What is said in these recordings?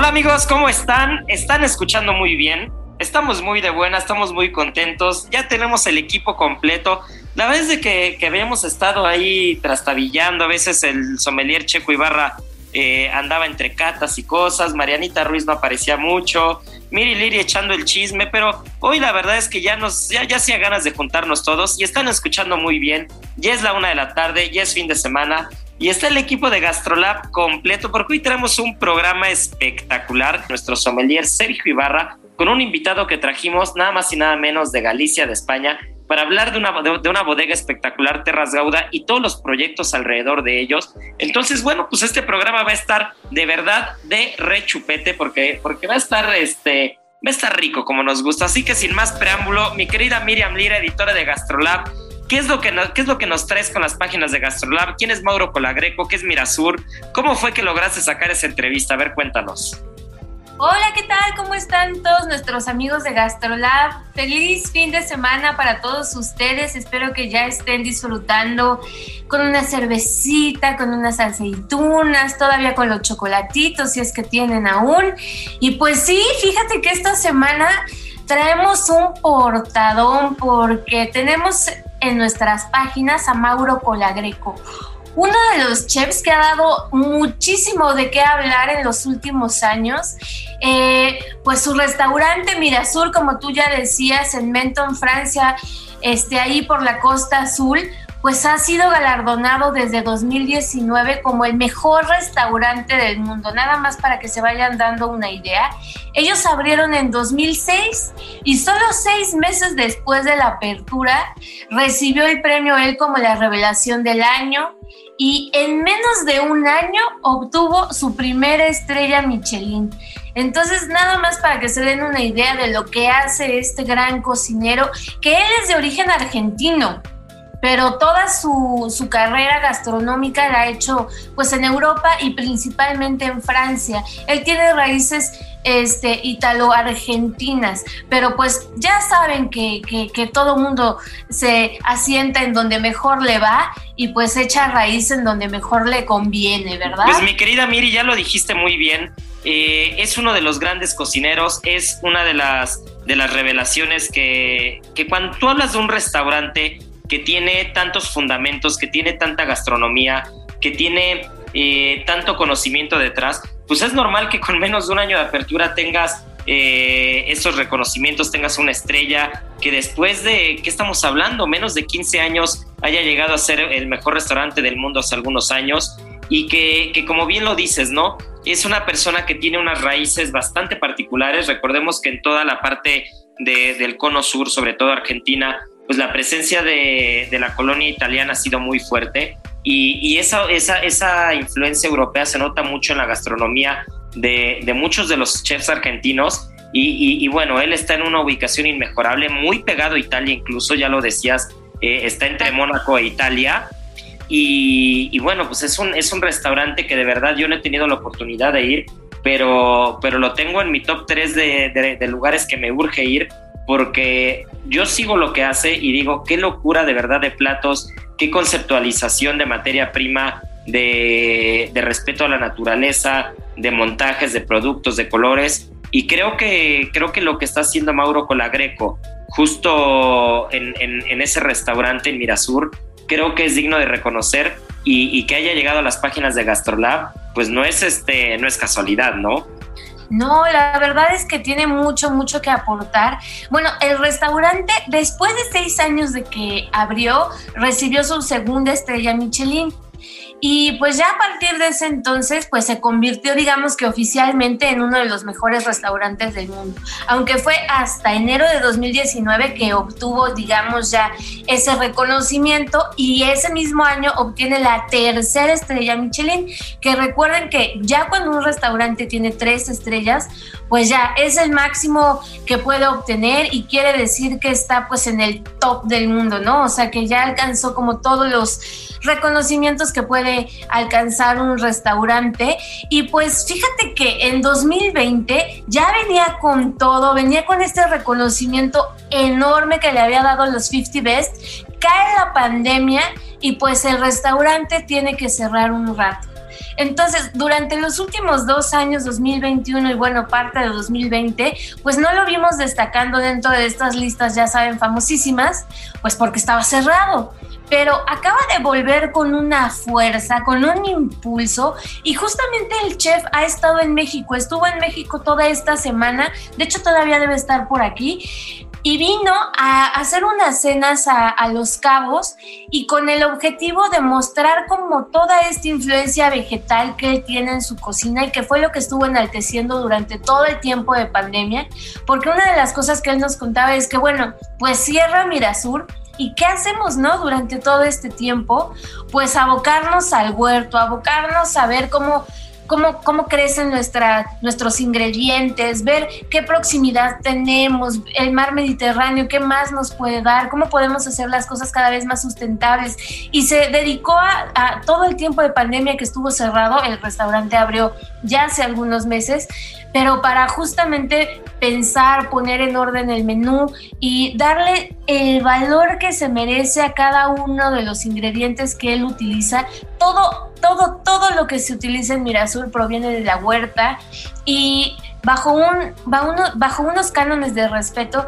Hola amigos, ¿cómo están? ¿Están escuchando muy bien? Estamos muy de buena, estamos muy contentos, ya tenemos el equipo completo. La vez de que, que habíamos estado ahí trastabillando, a veces el sommelier Checo Ibarra eh, andaba entre catas y cosas, Marianita Ruiz no aparecía mucho, Miri Liri echando el chisme, pero hoy la verdad es que ya nos, ya, ya hacía ganas de juntarnos todos y están escuchando muy bien. Ya es la una de la tarde, ya es fin de semana y está el equipo de Gastrolab completo porque hoy tenemos un programa espectacular. Nuestro sommelier Sergio Ibarra con un invitado que trajimos nada más y nada menos de Galicia, de España, para hablar de una, de, una bodega espectacular, Terras Gauda, y todos los proyectos alrededor de ellos. Entonces, bueno, pues este programa va a estar de verdad de rechupete, porque, porque va a estar este. Va a estar rico como nos gusta. Así que sin más preámbulo, mi querida Miriam Lira, editora de Gastrolab, ¿Qué es, lo que nos, ¿Qué es lo que nos traes con las páginas de Gastrolab? ¿Quién es Mauro Colagreco? ¿Qué es Mirasur? ¿Cómo fue que lograste sacar esa entrevista? A ver, cuéntanos. Hola, ¿qué tal? ¿Cómo están todos nuestros amigos de Gastrolab? Feliz fin de semana para todos ustedes. Espero que ya estén disfrutando con una cervecita, con unas aceitunas, todavía con los chocolatitos, si es que tienen aún. Y pues sí, fíjate que esta semana traemos un portadón porque tenemos en nuestras páginas a Mauro Colagreco uno de los chefs que ha dado muchísimo de qué hablar en los últimos años, eh, pues su restaurante Mirasur, como tú ya decías, en Menton, Francia, este, ahí por la costa azul, pues ha sido galardonado desde 2019 como el mejor restaurante del mundo, nada más para que se vayan dando una idea. Ellos abrieron en 2006 y solo seis meses después de la apertura recibió el premio él como la revelación del año y en menos de un año obtuvo su primera estrella Michelin. Entonces, nada más para que se den una idea de lo que hace este gran cocinero, que él es de origen argentino, pero toda su, su, carrera gastronómica la ha hecho pues en Europa y principalmente en Francia. Él tiene raíces este, italo-argentinas, pero pues ya saben que, que, que todo mundo se asienta en donde mejor le va y pues echa raíz en donde mejor le conviene, ¿verdad? Pues mi querida Miri, ya lo dijiste muy bien. Eh, es uno de los grandes cocineros, es una de las, de las revelaciones que, que cuando tú hablas de un restaurante que tiene tantos fundamentos, que tiene tanta gastronomía, que tiene eh, tanto conocimiento detrás, pues es normal que con menos de un año de apertura tengas eh, esos reconocimientos, tengas una estrella, que después de, ¿qué estamos hablando? Menos de 15 años haya llegado a ser el mejor restaurante del mundo hace algunos años y que, que como bien lo dices, ¿no? Es una persona que tiene unas raíces bastante particulares. Recordemos que en toda la parte de, del cono sur, sobre todo Argentina, pues la presencia de, de, la colonia italiana ha sido muy fuerte y, y esa, esa, esa, influencia europea se nota mucho en la gastronomía de, de muchos de los chefs argentinos y, y, y, bueno, él está en una ubicación inmejorable, muy pegado a Italia incluso, ya lo decías, eh, está entre Mónaco e Italia y, bueno, pues es un, es un restaurante que de verdad yo no he tenido la oportunidad de ir, pero, pero lo tengo en mi top 3 de, de, de lugares que me urge ir porque yo sigo lo que hace y digo, qué locura de verdad de platos, qué conceptualización de materia prima, de, respeto a la naturaleza, de montajes, de productos, de colores. Y creo que, creo que lo que está haciendo Mauro Colagreco, justo en, en, ese restaurante en Mirasur, creo que es digno de reconocer y, y, que haya llegado a las páginas de Gastrolab, pues no es, este, no es casualidad, ¿no? No, la verdad es que tiene mucho, mucho que aportar. Bueno, el restaurante, después de seis años de que abrió, recibió su segunda estrella Michelin. Y pues ya a partir de ese entonces, pues se convirtió, digamos que oficialmente en uno de los mejores restaurantes del mundo. Aunque fue hasta enero de 2019 que obtuvo, digamos, ya ese reconocimiento y ese mismo año obtiene la tercera estrella Michelin, que recuerden que ya cuando un restaurante tiene tres estrellas, pues ya es el máximo que puede obtener y quiere decir que está pues en el top del mundo, ¿no? O sea, que ya alcanzó como todos los reconocimientos que puede alcanzar un restaurante. Y pues fíjate que en 2020 ya venía con todo, venía con este reconocimiento enorme que le había dado los 50 Best. Cae la pandemia y pues el restaurante tiene que cerrar un rato. Entonces, durante los últimos dos años, 2021 y bueno, parte de 2020, pues no lo vimos destacando dentro de estas listas, ya saben, famosísimas, pues porque estaba cerrado. Pero acaba de volver con una fuerza, con un impulso y justamente el chef ha estado en México, estuvo en México toda esta semana, de hecho todavía debe estar por aquí y vino a hacer unas cenas a, Los Cabos y con el objetivo de mostrar como toda esta influencia vegetal que él tiene en su cocina y que fue lo que estuvo enalteciendo durante todo el tiempo de pandemia, porque una de las cosas que él nos contaba es que, bueno, pues cierra Mirasur, ¿Y qué hacemos, no? Durante todo este tiempo, pues abocarnos al huerto, abocarnos a ver cómo cómo, cómo crecen nuestros ingredientes, ver qué proximidad tenemos, el mar Mediterráneo, qué más nos puede dar, cómo podemos hacer las cosas cada vez más sustentables. Y se dedicó a, todo el tiempo de pandemia que estuvo cerrado, el restaurante abrió ya hace algunos meses, pero para justamente pensar, poner en orden el menú y darle el valor que se merece a cada uno de los ingredientes que él utiliza. Todo, todo, todo lo que se utiliza en Mirasur proviene de la huerta y bajo, un, bajo unos cánones de respeto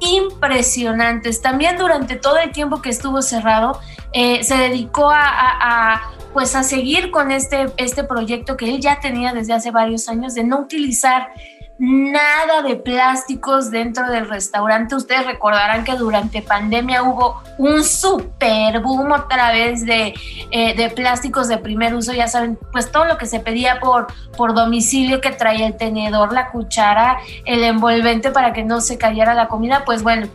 impresionantes. También durante todo el tiempo que estuvo cerrado, eh, se dedicó a, pues a seguir con este, este proyecto que él ya tenía desde hace varios años de no utilizar nada de plásticos dentro del restaurante. Ustedes recordarán que durante pandemia hubo un super boom otra vez de, eh, de, plásticos de primer uso. Ya saben, pues todo lo que se pedía por, por domicilio que traía el tenedor, la cuchara, el envolvente para que no se cayera la comida. Pues bueno,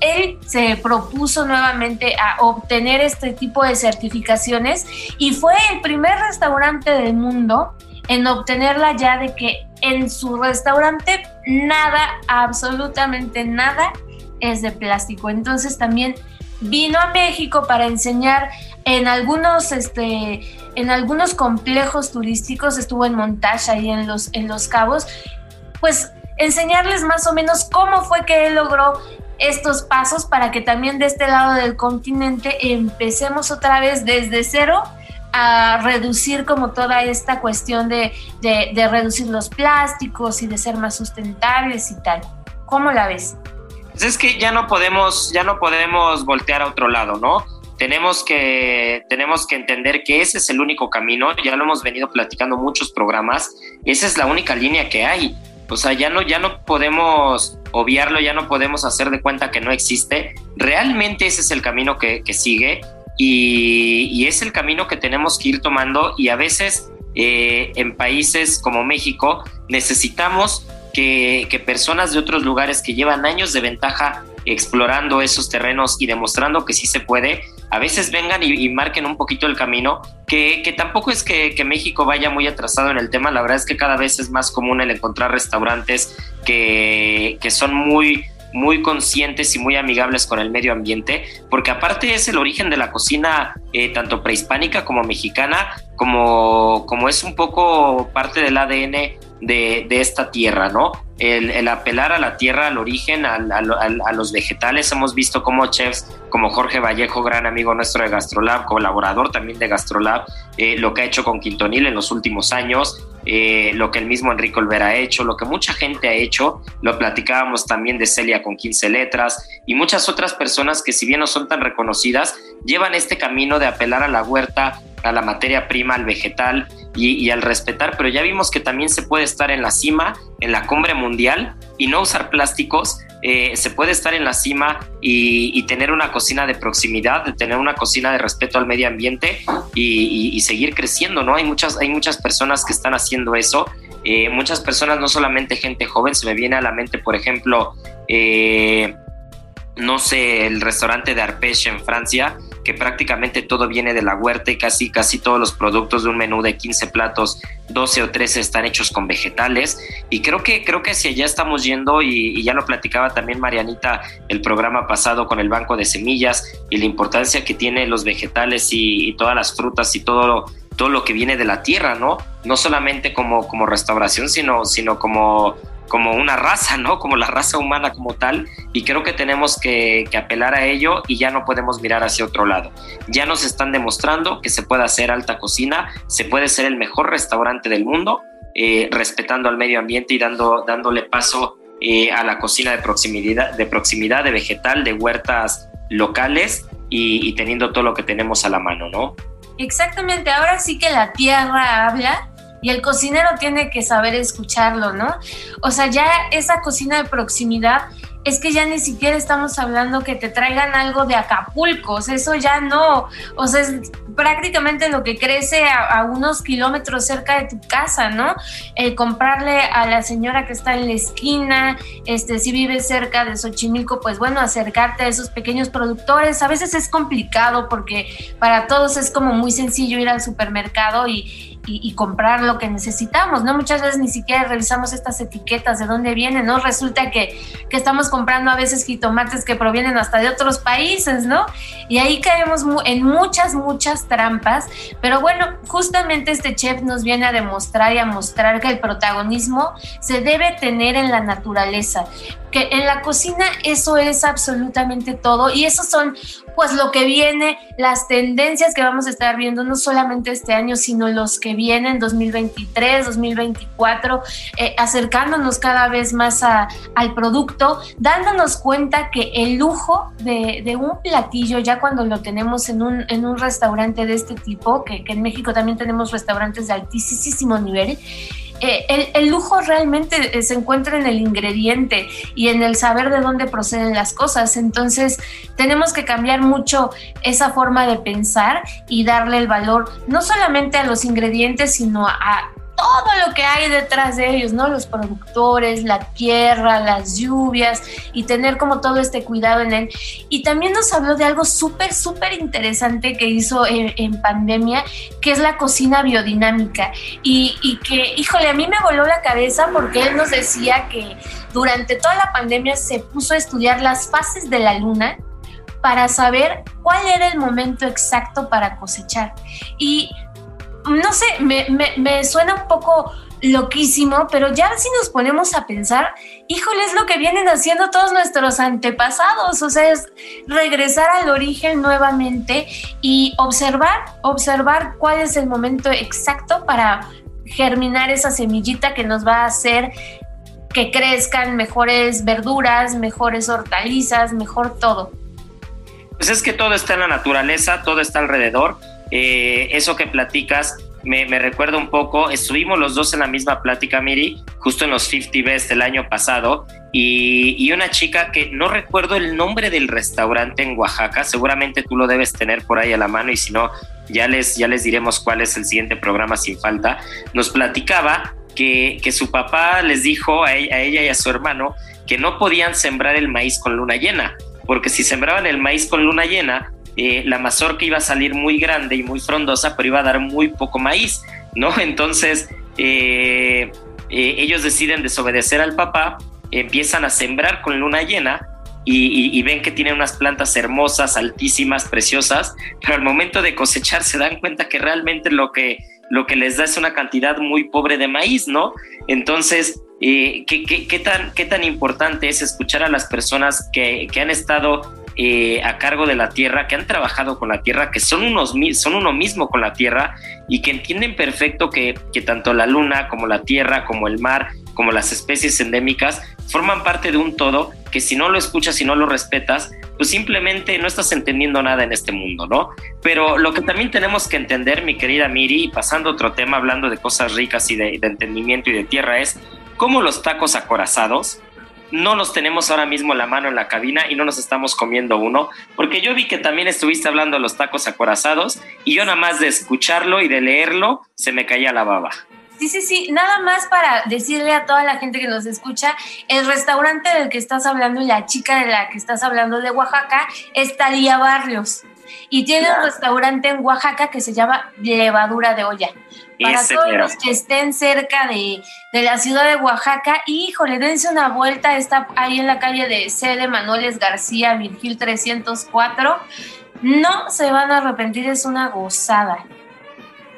él se propuso nuevamente a obtener este tipo de certificaciones y fue el primer restaurante del mundo en obtenerla ya de que en su restaurante nada, absolutamente nada es de plástico. Entonces también vino a México para enseñar en algunos, este, en algunos complejos turísticos, estuvo en montaje ahí en los, en los cabos, pues enseñarles más o menos cómo fue que él logró estos pasos para que también de este lado del continente empecemos otra vez desde cero a reducir como toda esta cuestión de, de, reducir los plásticos y de ser más sustentables y tal. ¿Cómo la ves? Pues es que ya no podemos, ya no podemos voltear a otro lado, ¿no? Tenemos que, tenemos que entender que ese es el único camino, ya lo hemos venido platicando muchos programas, esa es la única línea que hay. O sea, ya no, ya no podemos obviarlo, ya no podemos hacer de cuenta que no existe. Realmente ese es el camino que, que sigue y, es el camino que tenemos que ir tomando y a veces eh, en países como México necesitamos que, personas de otros lugares que llevan años de ventaja explorando esos terrenos y demostrando que sí se puede, a veces vengan y, marquen un poquito el camino, que, tampoco es que, México vaya muy atrasado en el tema, la verdad es que cada vez es más común el encontrar restaurantes que, que son muy muy conscientes y muy amigables con el medio ambiente, porque aparte es el origen de la cocina eh, tanto prehispánica como mexicana, como, como es un poco parte del ADN de, esta tierra, ¿no? El, apelar a la tierra, al origen, a los vegetales. Hemos visto cómo chefs como Jorge Vallejo, gran amigo nuestro de Gastrolab, colaborador también de Gastrolab, eh, lo que ha hecho con Quintonil en los últimos años, eh, lo que el mismo Enrique Olvera ha hecho, lo que mucha gente ha hecho, lo platicábamos también de Celia con 15 letras y muchas otras personas que si bien no son tan reconocidas, llevan este camino de apelar a la huerta, a la materia prima, al vegetal y, al respetar, pero ya vimos que también se puede estar en la cima, en la cumbre mundial y no usar plásticos. Eh, se puede estar en la cima y, tener una cocina de proximidad, de tener una cocina de respeto al medio ambiente y, seguir creciendo, ¿no? Hay muchas, hay muchas personas que están haciendo eso. Eh, muchas personas, no solamente gente joven, se me viene a la mente, por ejemplo, eh, no sé, el restaurante de Arpège en Francia, que prácticamente todo viene de la huerta y casi, casi todos los productos de un menú de 15 platos, 12 o 13 están hechos con vegetales. Y creo que, creo que si allá estamos yendo, y, ya lo platicaba también Marianita el programa pasado con el banco de semillas y la importancia que tienen los vegetales y, todas las frutas y todo todo lo que viene de la tierra, ¿no? No solamente como, como restauración, sino, sino como como una raza, ¿no? Como la raza humana como tal, y creo que tenemos que, apelar a ello y ya no podemos mirar hacia otro lado. Ya nos están demostrando que se puede hacer alta cocina, se puede ser el mejor restaurante del mundo, eh, respetando al medio ambiente y dando, dándole paso eh, a la cocina de proximidad, de proximidad, de vegetal, de huertas locales y, y teniendo todo lo que tenemos a la mano, ¿no? Exactamente, ahora sí que la tierra habla y el cocinero tiene que saber escucharlo, ¿no? O sea, ya esa cocina de proximidad es que ya ni siquiera estamos hablando que te traigan algo de Acapulco, o sea, eso ya no, o sea, es prácticamente lo que crece a, unos kilómetros cerca de tu casa, ¿no? El comprarle a la señora que está en la esquina, este, si vives cerca de Xochimilco, pues bueno, acercarte a esos pequeños productores, a veces es complicado porque para todos es como muy sencillo ir al supermercado y, y, comprar lo que necesitamos, ¿no? Muchas veces ni siquiera revisamos estas etiquetas de dónde vienen, ¿no? Resulta que, que estamos comprando a veces jitomates que provienen hasta de otros países, ¿no? Y ahí caemos en muchas, muchas trampas, pero bueno, justamente este chef nos viene a demostrar y a mostrar que el protagonismo se debe tener en la naturaleza, que en la cocina eso es absolutamente todo y eso son pues lo que viene, las tendencias que vamos a estar viendo no solamente este año, sino los que vienen 2023, 2024, eh, acercándonos cada vez más al producto, dándonos cuenta que el lujo de, un platillo, ya cuando lo tenemos en un, en un restaurante de este tipo, que, que en México también tenemos restaurantes de altísimo nivel, eh, el, lujo realmente eh, se encuentra en el ingrediente y en el saber de dónde proceden las cosas. Entonces, tenemos que cambiar mucho esa forma de pensar y darle el valor no solamente a los ingredientes, sino a todo lo que hay detrás de ellos, ¿no? Los productores, la tierra, las lluvias y tener como todo este cuidado en él. Y también nos habló de algo súper, súper interesante que hizo en, pandemia, que es la cocina biodinámica. Y, y que, híjole, a mí me voló la cabeza porque él nos decía que durante toda la pandemia se puso a estudiar las fases de la luna para saber cuál era el momento exacto para cosechar. Y no sé, me, suena un poco loquísimo, pero ya si nos ponemos a pensar, híjole, es lo que vienen haciendo todos nuestros antepasados, o sea, es regresar al origen nuevamente y observar, observar cuál es el momento exacto para germinar esa semillita que nos va a hacer que crezcan mejores verduras, mejores hortalizas, mejor todo. Pues es que todo está en la naturaleza, todo está alrededor eh, eso que platicas me, recuerda un poco, estuvimos los dos en la misma plática, Miri, justo en los 50 Best del año pasado, y, una chica que no recuerdo el nombre del restaurante en Oaxaca, seguramente tú lo debes tener por ahí a la mano y si no, ya les, ya les diremos cuál es el siguiente programa sin falta, nos platicaba que, su papá les dijo a a ella y a su hermano que no podían sembrar el maíz con luna llena, porque si sembraban el maíz con luna llena, eh, la mazorca iba a salir muy grande y muy frondosa, pero iba a dar muy poco maíz, ¿no? Entonces, eh, eh, ellos deciden desobedecer al papá empiezan a sembrar con luna llena y, ven que tienen unas plantas hermosas, altísimas, preciosas, pero al momento de cosechar se dan cuenta que realmente lo que, lo que les da es una cantidad muy pobre de maíz, ¿no? Entonces, eh, ¿qué, qué, tan, ¿qué tan importante es escuchar a las personas que, que han estado eh, a cargo de la tierra, que han trabajado con la tierra, que son, unos, son uno mismo con la tierra y que entienden perfecto que, que tanto la luna como la tierra, como el mar, como las especies endémicas, forman parte de un todo que si no lo escuchas y no lo respetas, pues simplemente no estás entendiendo nada en este mundo, ¿no? Pero lo que también tenemos que entender, mi querida Miri, pasando a otro tema, hablando de cosas ricas y de entendimiento y de tierra, es cómo los tacos acorazados no los tenemos ahora mismo la mano en la cabina y no nos estamos comiendo uno, porque yo vi que también estuviste hablando de los tacos acorazados y yo nada más de escucharlo y de leerlo se me caía la baba. Sí, sí, sí. Nada más para decirle a toda la gente que nos escucha, el restaurante del que estás hablando y la chica de la que estás hablando de Oaxaca es Talía Barrios. Y tiene un restaurante en Oaxaca que se llama Levadura de Olla. Para todos los que estén cerca de, de, la ciudad de Oaxaca, híjole, dense una vuelta. Está ahí en la calle de C. de Manueles García, Virgil 304. No se van a arrepentir, es una gozada.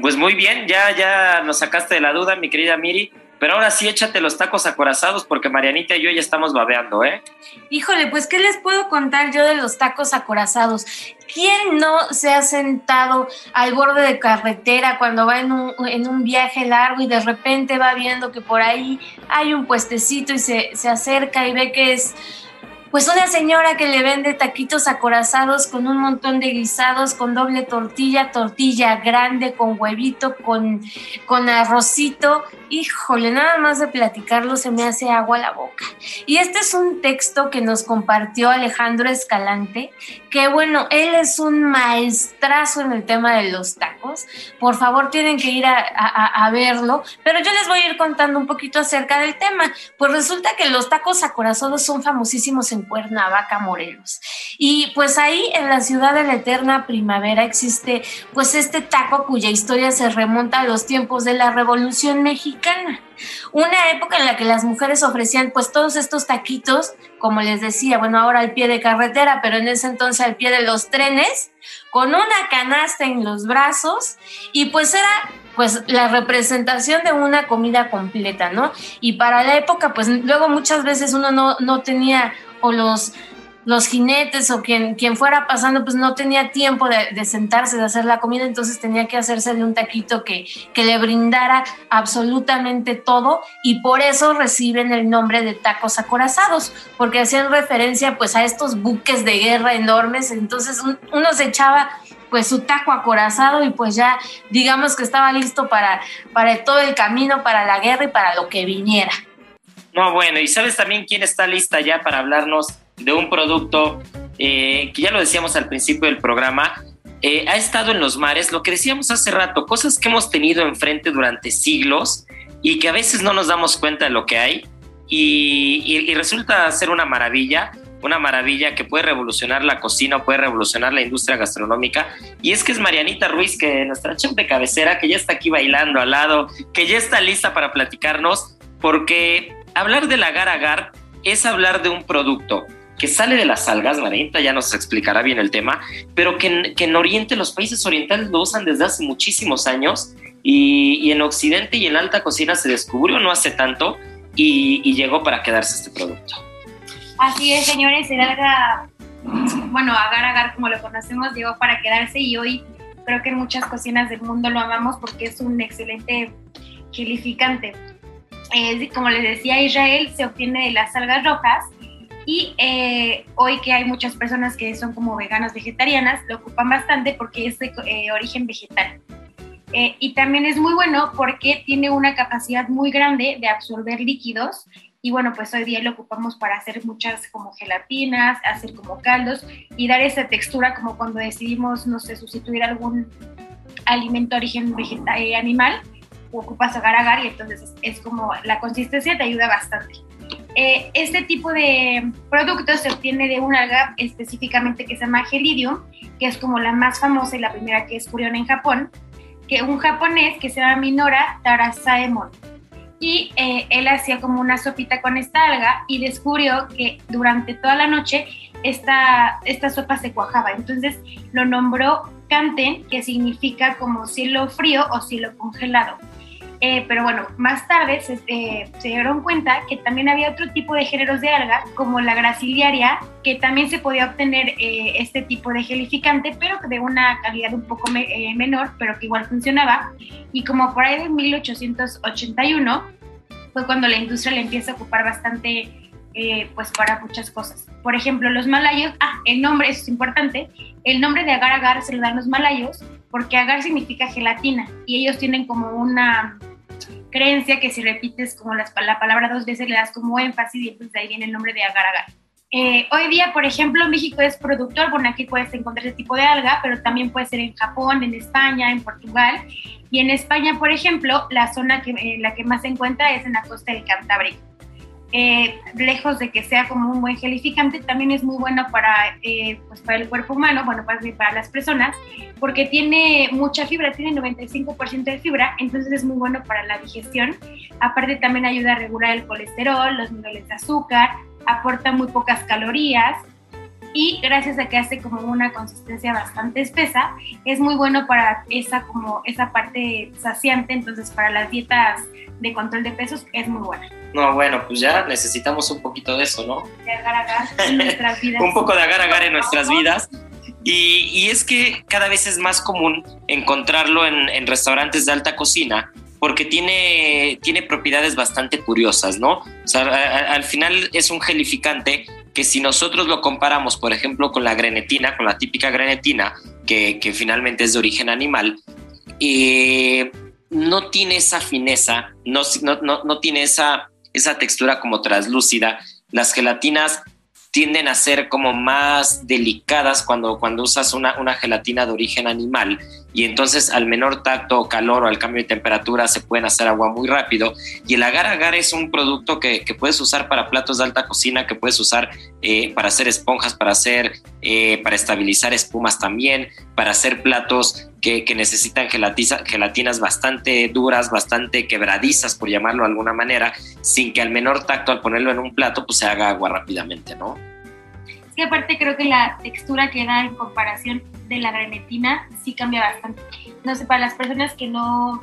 Pues muy bien, ya, ya nos sacaste de la duda, mi querida Miri. Pero ahora sí, échate los tacos acorazados porque Marianita y yo ya estamos babeando, ¿eh? Híjole, pues, ¿qué les puedo contar yo de los tacos acorazados? ¿Quién no se ha sentado al borde de carretera cuando va en un, en un viaje largo y de repente va viendo que por ahí hay un puestecito y se, se acerca y ve que es pues una señora que le vende taquitos acorazados con un montón de guisados, con doble tortilla, tortilla grande, con huevito, con, con arrocito. Híjole, nada más de platicarlo se me hace agua a la boca. Y este es un texto que nos compartió Alejandro Escalante, que bueno, él es un maestrazo en el tema de los tacos. Por favor, tienen que ir a, a verlo, pero yo les voy a ir contando un poquito acerca del tema. Pues resulta que los tacos acorazados son famosísimos en Cuernavaca, Morelos. Y pues ahí en la ciudad de la eterna primavera existe pues este taco cuya historia se remonta a los tiempos de la Revolución Mexicana. Una época en la que las mujeres ofrecían pues todos estos taquitos, como les decía, bueno, ahora al pie de carretera, pero en ese entonces al pie de los trenes, con una canasta en los brazos y pues era pues la representación de una comida completa, ¿no? Y para la época, pues luego muchas veces uno no, no tenía o los, los jinetes o quien, quien fuera pasando, pues no tenía tiempo de, sentarse, de hacer la comida, entonces tenía que hacerse de un taquito que, que le brindara absolutamente todo y por eso reciben el nombre de tacos acorazados, porque hacían referencia pues a estos buques de guerra enormes, entonces uno se echaba pues su taco acorazado y pues ya digamos que estaba listo para, para todo el camino, para la guerra y para lo que viniera. No, bueno, y sabes también quién está lista ya para hablarnos de un producto eh, que ya lo decíamos al principio del programa, eh, ha estado en los mares, lo que decíamos hace rato, cosas que hemos tenido enfrente durante siglos y que a veces no nos damos cuenta de lo que hay y, resulta ser una maravilla, una maravilla que puede revolucionar la cocina, puede revolucionar la industria gastronómica. Y es que es Marianita Ruiz, que nuestra chef de cabecera, que ya está aquí bailando al lado, que ya está lista para platicarnos, porque hablar del agar-agar es hablar de un producto que sale de las algas, Marita ya nos explicará bien el tema, pero que en, Oriente los países orientales lo usan desde hace muchísimos años y, en Occidente y en alta cocina se descubrió no hace tanto y, llegó para quedarse este producto. Así es, señores, el bueno, agar-agar como lo conocemos, llegó para quedarse y hoy creo que en muchas cocinas del mundo lo amamos porque es un excelente gelificante como les decía, Israel se obtiene de las algas rojas y eh, hoy que hay muchas personas que son como veganas vegetarianas, lo ocupan bastante porque es de eh, origen vegetal. Eh, y también es muy bueno porque tiene una capacidad muy grande de absorber líquidos y bueno, pues hoy día lo ocupamos para hacer muchas como gelatinas, hacer como caldos y dar esa textura como cuando decidimos, no sé, sustituir algún alimento de origen vegetal, animal ocupas agar agar y entonces es, como la consistencia te ayuda bastante. Eh, este tipo de productos se obtiene de una alga específicamente que se llama Gelidium, que es como la más famosa y la primera que descubrieron en Japón, que un japonés que se llama Minora Tarasaemon. y eh, él hacía como una sopita con esta alga y descubrió que durante toda la noche esta, esta sopa se cuajaba. Entonces lo nombró Canten, que significa como cielo frío o cielo congelado. Eh, pero bueno, más tarde eh, se, dieron cuenta que también había otro tipo de géneros de alga, como la graciliaria, que también se podía obtener este tipo de gelificante, pero de una calidad un poco menor, pero que igual funcionaba. Y como por ahí de 1881 fue cuando la industria le empieza a ocupar bastante eh, pues para muchas cosas. Por ejemplo, los malayos, ah, el nombre, eso es importante, el nombre de agar agar se lo dan los malayos porque agar significa gelatina y ellos tienen como una creencia que si repites como la palabra dos veces le das como énfasis y entonces ahí viene el nombre de agar agar. Eh, hoy día, por ejemplo, México es productor, bueno, aquí puedes encontrar ese tipo de alga, pero también puede ser en Japón, en España, en Portugal. Y en España, por ejemplo, la zona que, eh, la que más se encuentra es en la costa del Cantábrico. Eh, lejos de que sea como un buen gelificante, también es muy bueno para, pues para el cuerpo humano, bueno, para, para las personas, porque tiene mucha fibra, tiene 95% de fibra, entonces es muy bueno para la digestión. Aparte también ayuda a regular el colesterol, los niveles de azúcar, aporta muy pocas calorías y gracias a que hace como una consistencia bastante espesa, es muy bueno para esa como esa parte saciante, entonces para las dietas de control de pesos es muy buena. No, bueno, pues ya necesitamos un poquito de eso, ¿no? De agar agar en nuestras vidas. un poco de agar agar en nuestras vidas. Y, y, es que cada vez es más común encontrarlo en, en restaurantes de alta cocina porque tiene, tiene propiedades bastante curiosas, ¿no? O sea, al final es un gelificante que si nosotros lo comparamos, por ejemplo, con la grenetina, con la típica grenetina, que, finalmente es de origen animal, eh, no tiene esa fineza, no, no, no, tiene esa, esa textura como translúcida. Las gelatinas tienden a ser como más delicadas cuando, cuando usas una, una gelatina de origen animal y entonces al menor tacto o calor o al cambio de temperatura se pueden hacer agua muy rápido. Y el agar agar es un producto que, puedes usar para platos de alta cocina, que puedes usar eh, para hacer esponjas, para hacer, eh, para estabilizar espumas también, para hacer platos que, necesitan gelatinas bastante duras, bastante quebradizas, por llamarlo de alguna manera, sin que al menor tacto al ponerlo en un plato pues se haga agua rápidamente, ¿no? Sí, aparte creo que la textura que da en comparación de la grenetina sí cambia bastante. No sé, para las personas que no...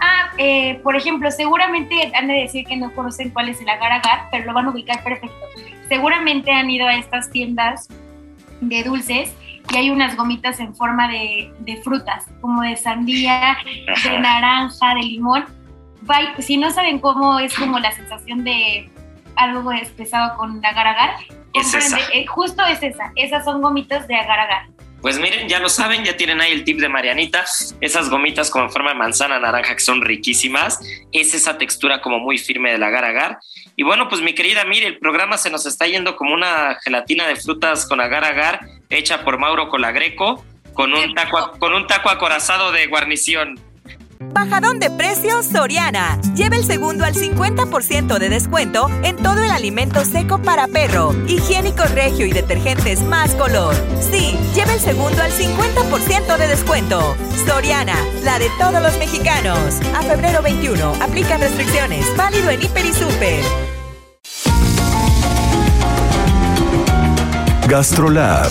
Ah, eh, por ejemplo, seguramente han de decir que no conocen cuál es el agar agar, pero lo van a ubicar perfecto. Seguramente han ido a estas tiendas de dulces y hay unas gomitas en forma de, de frutas, como de sandía, de naranja, de limón. Si no saben cómo es como la sensación de algo espesado con agar agar, eh, justo es esa, esas son gomitas de agar agar. Pues miren, ya lo saben, ya tienen ahí el tip de Marianita. Esas gomitas como en forma de manzana naranja que son riquísimas. Es esa textura como muy firme del agar agar. Y bueno, pues mi querida, mire, el programa se nos está yendo como una gelatina de frutas con agar agar hecha por Mauro Colagreco con un taco, con un taco acorazado de guarnición. Bajadón de precios Soriana. Lleva el segundo al 50% de descuento en todo el alimento seco para perro, higiénico regio y detergentes más color. Sí, lleva el segundo al 50% de descuento. Soriana, la de todos los mexicanos. A febrero 21, aplica restricciones. Válido en Hiper y Super. Gastrolab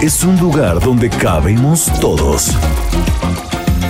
es un lugar donde cabemos todos.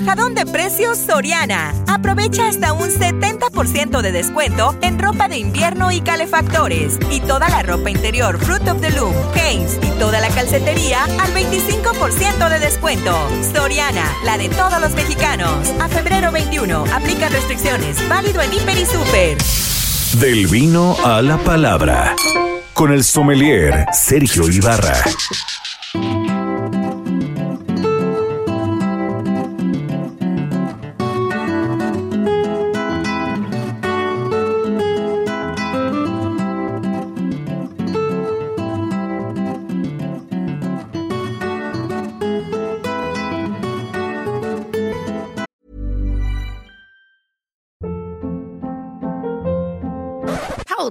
Bajadón de precios Soriana. Aprovecha hasta un 70% de descuento en ropa de invierno y calefactores. Y toda la ropa interior Fruit of the Loom, Hanes y toda la calcetería al 25% de descuento. Soriana, la de todos los mexicanos. A febrero 21, aplica restricciones. Válido en Hiper y Super. Del vino a la palabra. Con el sommelier Sergio Ibarra.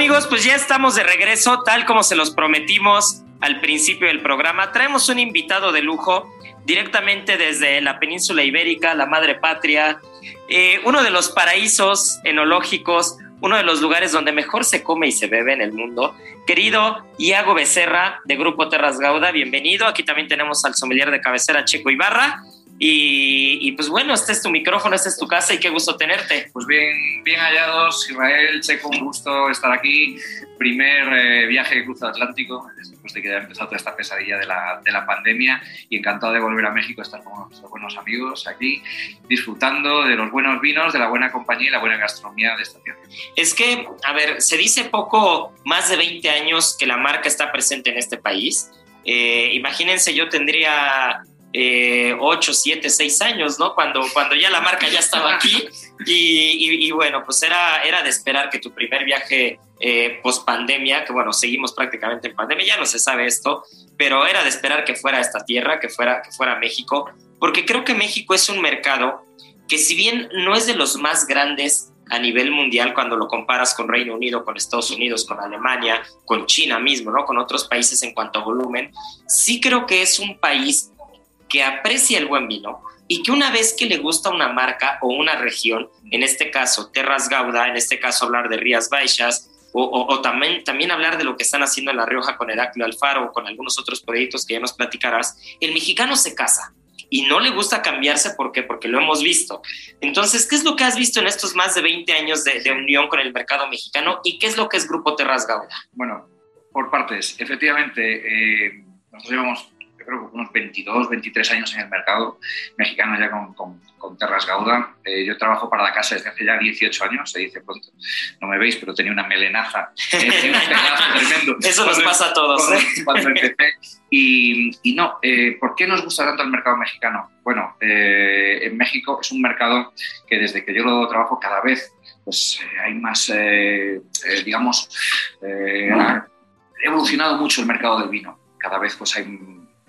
amigos, pues ya estamos de regreso, tal como se los prometimos al principio del programa. Traemos un invitado de lujo directamente desde la península ibérica, la madre patria, eh, uno de los paraísos enológicos, uno de los lugares donde mejor se come y se bebe en el mundo. Querido Iago Becerra de Grupo Terras Gauda, bienvenido. Aquí también tenemos al sommelier de cabecera Checo Ibarra. Y, y, pues bueno, este es tu micrófono, esta es tu casa y qué gusto tenerte. Pues bien, bien hallados, Israel, Checo, un gusto estar aquí. Primer eh, viaje que cruzo Atlántico, después de que haya empezado toda esta pesadilla de la, de la pandemia y encantado de volver a México, estar con nuestros buenos amigos aquí, disfrutando de los buenos vinos, de la buena compañía y la buena gastronomía de esta tierra. Es que, a ver, se dice poco, más de 20 años que la marca está presente en este país. Eh, imagínense, yo tendría eh, 8, 7, 6 años, ¿no? Cuando, cuando ya la marca ya estaba aquí y, y, y bueno, pues era, era de esperar que tu primer viaje eh, post pandemia, que bueno, seguimos prácticamente en pandemia, ya no se sabe esto, pero era de esperar que fuera esta tierra, que fuera, que fuera México, porque creo que México es un mercado que si bien no es de los más grandes a nivel mundial cuando lo comparas con Reino Unido, con Estados Unidos, con Alemania, con China mismo, ¿no? Con otros países en cuanto a volumen, sí creo que es un país que aprecia el buen vino y que una vez que le gusta una marca o una región, en este caso Terras Gauda, en este caso hablar de Rías Baixas, o, o, o, también, también hablar de lo que están haciendo en La Rioja con Heraclio Alfaro o con algunos otros proyectos que ya nos platicarás, el mexicano se casa y no le gusta cambiarse ¿por qué? porque lo hemos visto. Entonces, ¿qué es lo que has visto en estos más de 20 años de, de unión con el mercado mexicano y qué es lo que es Grupo Terras Gauda? Bueno, por partes. Efectivamente, eh, nosotros llevamos creo que unos 22, 23 años en el mercado mexicano ya con, con, con Terras Gauda. Eh, yo trabajo para la casa desde hace ya 18 años, se dice pronto. No me veis, pero tenía una melenaza, tenía un pelazo tremendo. Eso nos pasa a todos. Cuando, ¿eh? cuando empecé. Y, y no, eh, ¿por qué nos gusta tanto el mercado mexicano? Bueno, eh, en México es un mercado que desde que yo lo trabajo cada vez pues, hay más, digamos, ha evolucionado mucho el mercado del vino. Cada vez pues hay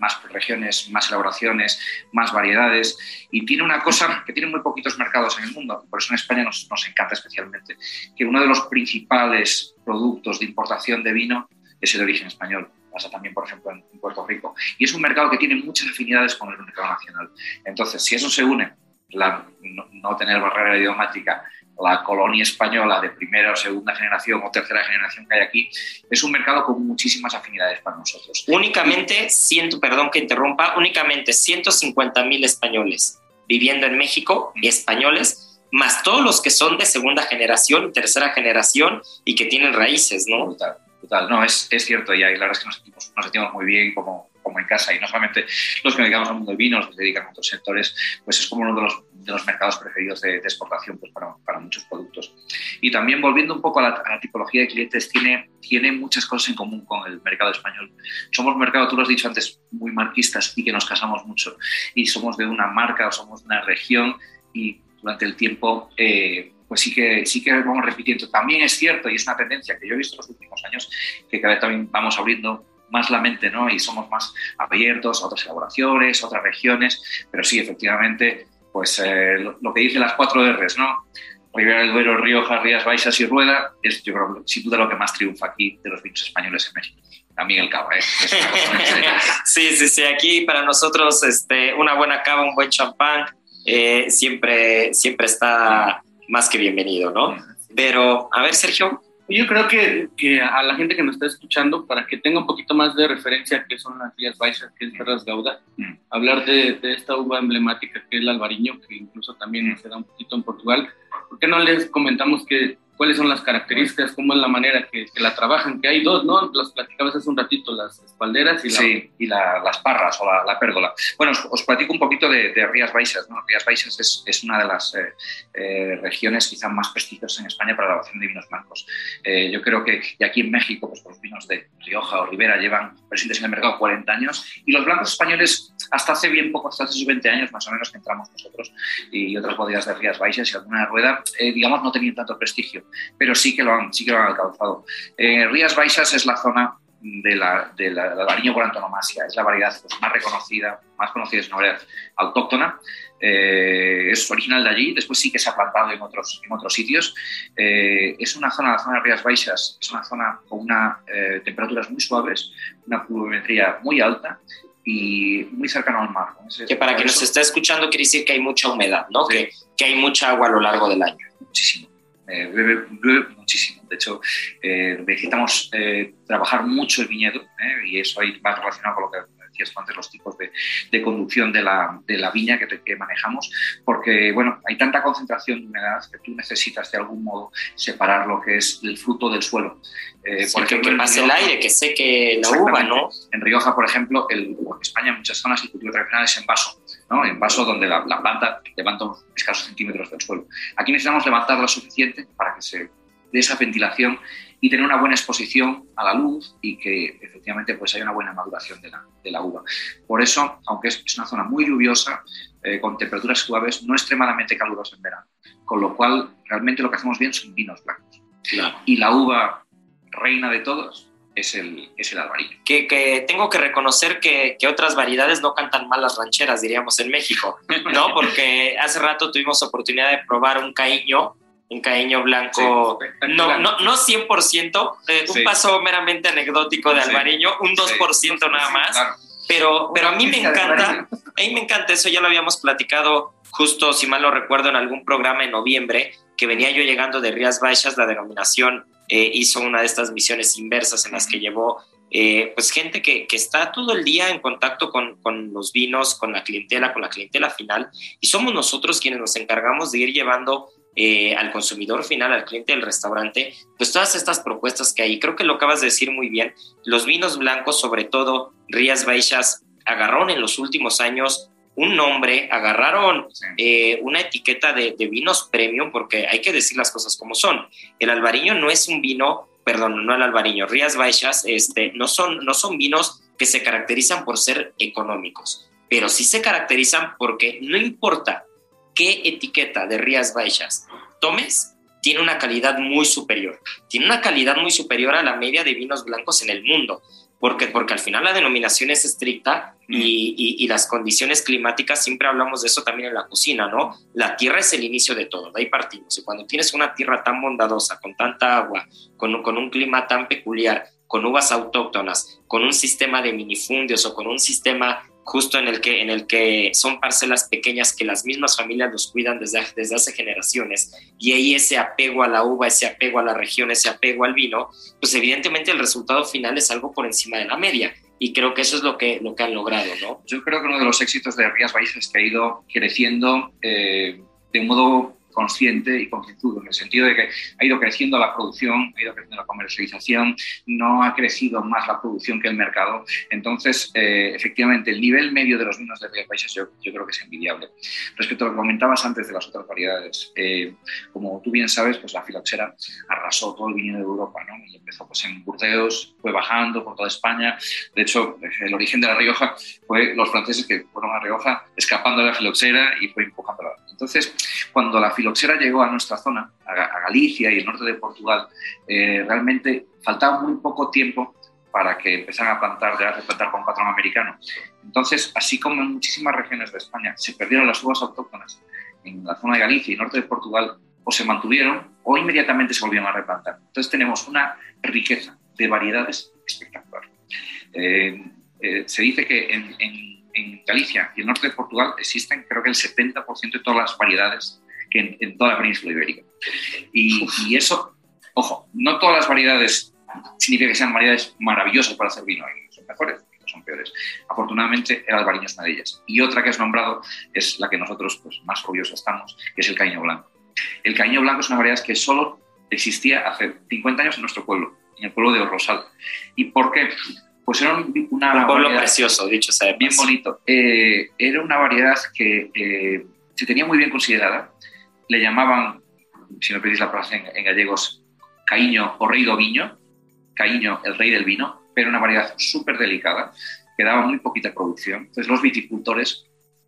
más regiones, más elaboraciones, más variedades y tiene una cosa que tiene muy poquitos mercados en el mundo, por eso en España nos, nos encanta especialmente, que uno de los principales productos de importación de vino es el origen español. Pasa también, por ejemplo, en Puerto Rico. Y es un mercado que tiene muchas afinidades con el mercado nacional. Entonces, si eso se une, no tener barrera idiomática, la colonia española de primera o segunda generación o tercera generación que hay aquí, es un mercado con muchísimas afinidades para nosotros. Únicamente, siento, perdón que interrumpa, únicamente 150 mil españoles viviendo en México, españoles, más todos los que son de segunda generación, tercera generación y que tienen raíces, ¿no? Total, total. No, es, es cierto, y ahí la verdad es que nos sentimos, nos sentimos muy bien como, como en casa y no solamente los que dedicamos al mundo del vino, los que se dedican a otros sectores, pues es como uno de los, de los mercados preferidos de, de exportación pues para, para, muchos productos. Y también volviendo un poco a la, a la, tipología de clientes, tiene, tiene muchas cosas en común con el mercado español. Somos mercado, tú lo has dicho antes, muy marquistas y que nos casamos mucho. Y somos de una marca o somos de una región y durante el tiempo... Eh, pues sí que, sí que vamos repitiendo. También es cierto, y es una tendencia que yo he visto en los últimos años, que cada vez también vamos abriendo más la mente, ¿no? Y somos más abiertos a otras elaboraciones, a otras regiones, pero sí, efectivamente, pues eh, lo, lo, que dice las cuatro R's, ¿no? Ribera del Duero, Rioja, Rías Baixas y Rueda, es yo creo sin duda lo que más triunfa aquí de los vinos españoles en México. También el cava, ¿eh? sí, sí, sí, aquí para nosotros este, una buena cava, un buen champán, eh, siempre, siempre está más que bienvenido, ¿no? Pero, a ver, Sergio, yo creo que, que, a la gente que nos está escuchando, para que tenga un poquito más de referencia que son las Rías Baixas, que es Terras Gauda, mm. hablar de, de, esta uva emblemática que es el albariño, que incluso también mm. se da un poquito en Portugal. ¿Por qué no les comentamos que cuáles son las características, cómo es la manera que, la trabajan, que hay dos, ¿no? Las platicabas hace un ratito, las espalderas y, sí, y las parras o la, pérgola. Bueno, os, platico un poquito de, Rías Baixas. ¿no? Rías Baixas es, es una de las eh, eh, regiones quizás más prestigiosas en España para la elaboración de vinos blancos. Eh, yo creo que y aquí en México, pues los vinos de Rioja o Ribera llevan presentes en el mercado 40 años y los blancos españoles hasta hace bien poco, hasta hace sus 20 años más o menos que entramos nosotros y otras bodegas de Rías Baixas y alguna rueda, digamos, no tenían tanto prestigio pero sí que lo han, sí que lo han alcanzado. Eh, Rías Baixas es la zona de la, de la, de por antonomasia, es la variedad pues, más reconocida, más conocida, es una variedad autóctona, eh, es original de allí, después sí que se ha plantado en otros, en otros sitios. Eh, es una zona, la zona de Rías Baixas, es una zona con una, temperaturas muy suaves, una pluviometría muy alta y muy cercano al mar. que para quien nos está escuchando quiere decir que hay mucha humedad, ¿no? Que, que hay mucha agua a lo largo del año. Muchísimo llueve, muchísimo. De hecho, eh, necesitamos eh, trabajar mucho el viñedo eh, y eso ahí va relacionado con lo que antes, los tipos de, de conducción de la, de la viña que, que, manejamos, porque bueno, hay tanta concentración de humedad que tú necesitas de algún modo separar lo que es el fruto del suelo. por ejemplo, que pase el aire, que seque la uva, ¿no? En Rioja, por ejemplo, el, en España en muchas zonas el cultivo tradicional es en vaso en vaso donde la, planta levanta unos escasos centímetros del suelo. Aquí necesitamos levantar lo suficiente para que se dé esa ventilación y tener una buena exposición a la luz y que efectivamente pues haya una buena maduración de la, de la uva. Por eso, aunque es, una zona muy lluviosa, eh, con temperaturas suaves, no extremadamente calurosa en verano. Con lo cual, realmente lo que hacemos bien son vinos blancos. Y la uva reina de todos es el, es el albariño. Que, que, tengo que reconocer que, que, otras variedades no cantan mal las rancheras, diríamos, en México, ¿no? Porque hace rato tuvimos oportunidad de probar un caíño, un caíño blanco, no, no, no 100%, eh, un paso meramente anecdótico de albariño, un 2% nada más. Pero, pero a mí me encanta, a mí me encanta eso, ya lo habíamos platicado justo, si mal lo recuerdo, en algún programa en noviembre, que venía yo llegando de Rías Baixas, la denominación eh, hizo una de estas misiones inversas en las que llevó eh, pues gente que, que, está todo el día en contacto con, con, los vinos, con la clientela, con la clientela final, y somos nosotros quienes nos encargamos de ir llevando eh, al consumidor final, al cliente del restaurante, pues todas estas propuestas que hay. Creo que lo acabas de decir muy bien. Los vinos blancos, sobre todo Rías Baixas, agarraron en los últimos años un nombre, agarraron eh, una etiqueta de, vinos premium, porque hay que decir las cosas como son. El albariño no es un vino, perdón, no el albariño, Rías Baixas, este, no, son, no son vinos que se caracterizan por ser económicos, pero sí se caracterizan porque no importa qué etiqueta de Rías Baixas tomes, tiene una calidad muy superior. Tiene una calidad muy superior a la media de vinos blancos en el mundo porque, porque al final la denominación es estricta y, y, las condiciones climáticas, siempre hablamos de eso también en la cocina, ¿no? La tierra es el inicio de todo, de ahí partimos. Y cuando tienes una tierra tan bondadosa, con tanta agua, con, con un clima tan peculiar, con uvas autóctonas, con un sistema de minifundios o con un sistema justo en el que, en el que son parcelas pequeñas que las mismas familias los cuidan desde, desde hace generaciones y ahí ese apego a la uva, ese apego a la región, ese apego al vino, pues evidentemente el resultado final es algo por encima de la media y creo que eso es lo que, lo que han logrado, ¿no? Yo creo que uno de los éxitos de Rías Baixas que ha ido creciendo eh, de modo consciente y concienzudo, en el sentido de que ha ido creciendo la producción, ha ido creciendo la comercialización, no ha crecido más la producción que el mercado. Entonces, eh, efectivamente, el nivel medio de los vinos de Rías Países yo, creo que es envidiable. Respecto a lo que comentabas antes de las otras variedades, eh, como tú bien sabes, pues la filoxera arrasó todo el vino de Europa, ¿no? Y empezó pues en Burdeos, fue bajando por toda España. De hecho, el origen de la Rioja fue los franceses que fueron a Rioja escapando de la filoxera y fue empujándola. Entonces, cuando la filoxera llegó a nuestra zona, a, Galicia y el norte de Portugal, eh, realmente faltaba muy poco tiempo para que empezaran a plantar, de a plantar con patrón americano. Entonces, así como en muchísimas regiones de España se perdieron las uvas autóctonas en la zona de Galicia y norte de Portugal, o se mantuvieron o inmediatamente se volvieron a replantar. Entonces tenemos una riqueza de variedades espectacular. Eh, eh, se dice que en, en, Galicia y el norte de Portugal existen creo que el 70% de todas las variedades que en, toda la península ibérica. Y, eso, ojo, no todas las variedades significa que sean variedades maravillosas para hacer vino, son mejores, son peores. Afortunadamente, el albariño es una de ellas. Y otra que has nombrado es la que nosotros pues, más orgullosos estamos, que es el caño blanco. El caño blanco es una variedad que solo existía hace 50 años en nuestro pueblo, en el pueblo de Rosal. ¿Y por qué? Pues era un, una Un pueblo variedad- precioso, dicho sea bien bonito. Eh, era una variedad que eh, se tenía muy bien considerada. Le llamaban, si me pedís la palabra en, en gallegos, caíño o rey do viño. Caíño, el rey del vino, pero una variedad súper delicada que daba muy poquita producción. Entonces los viticultores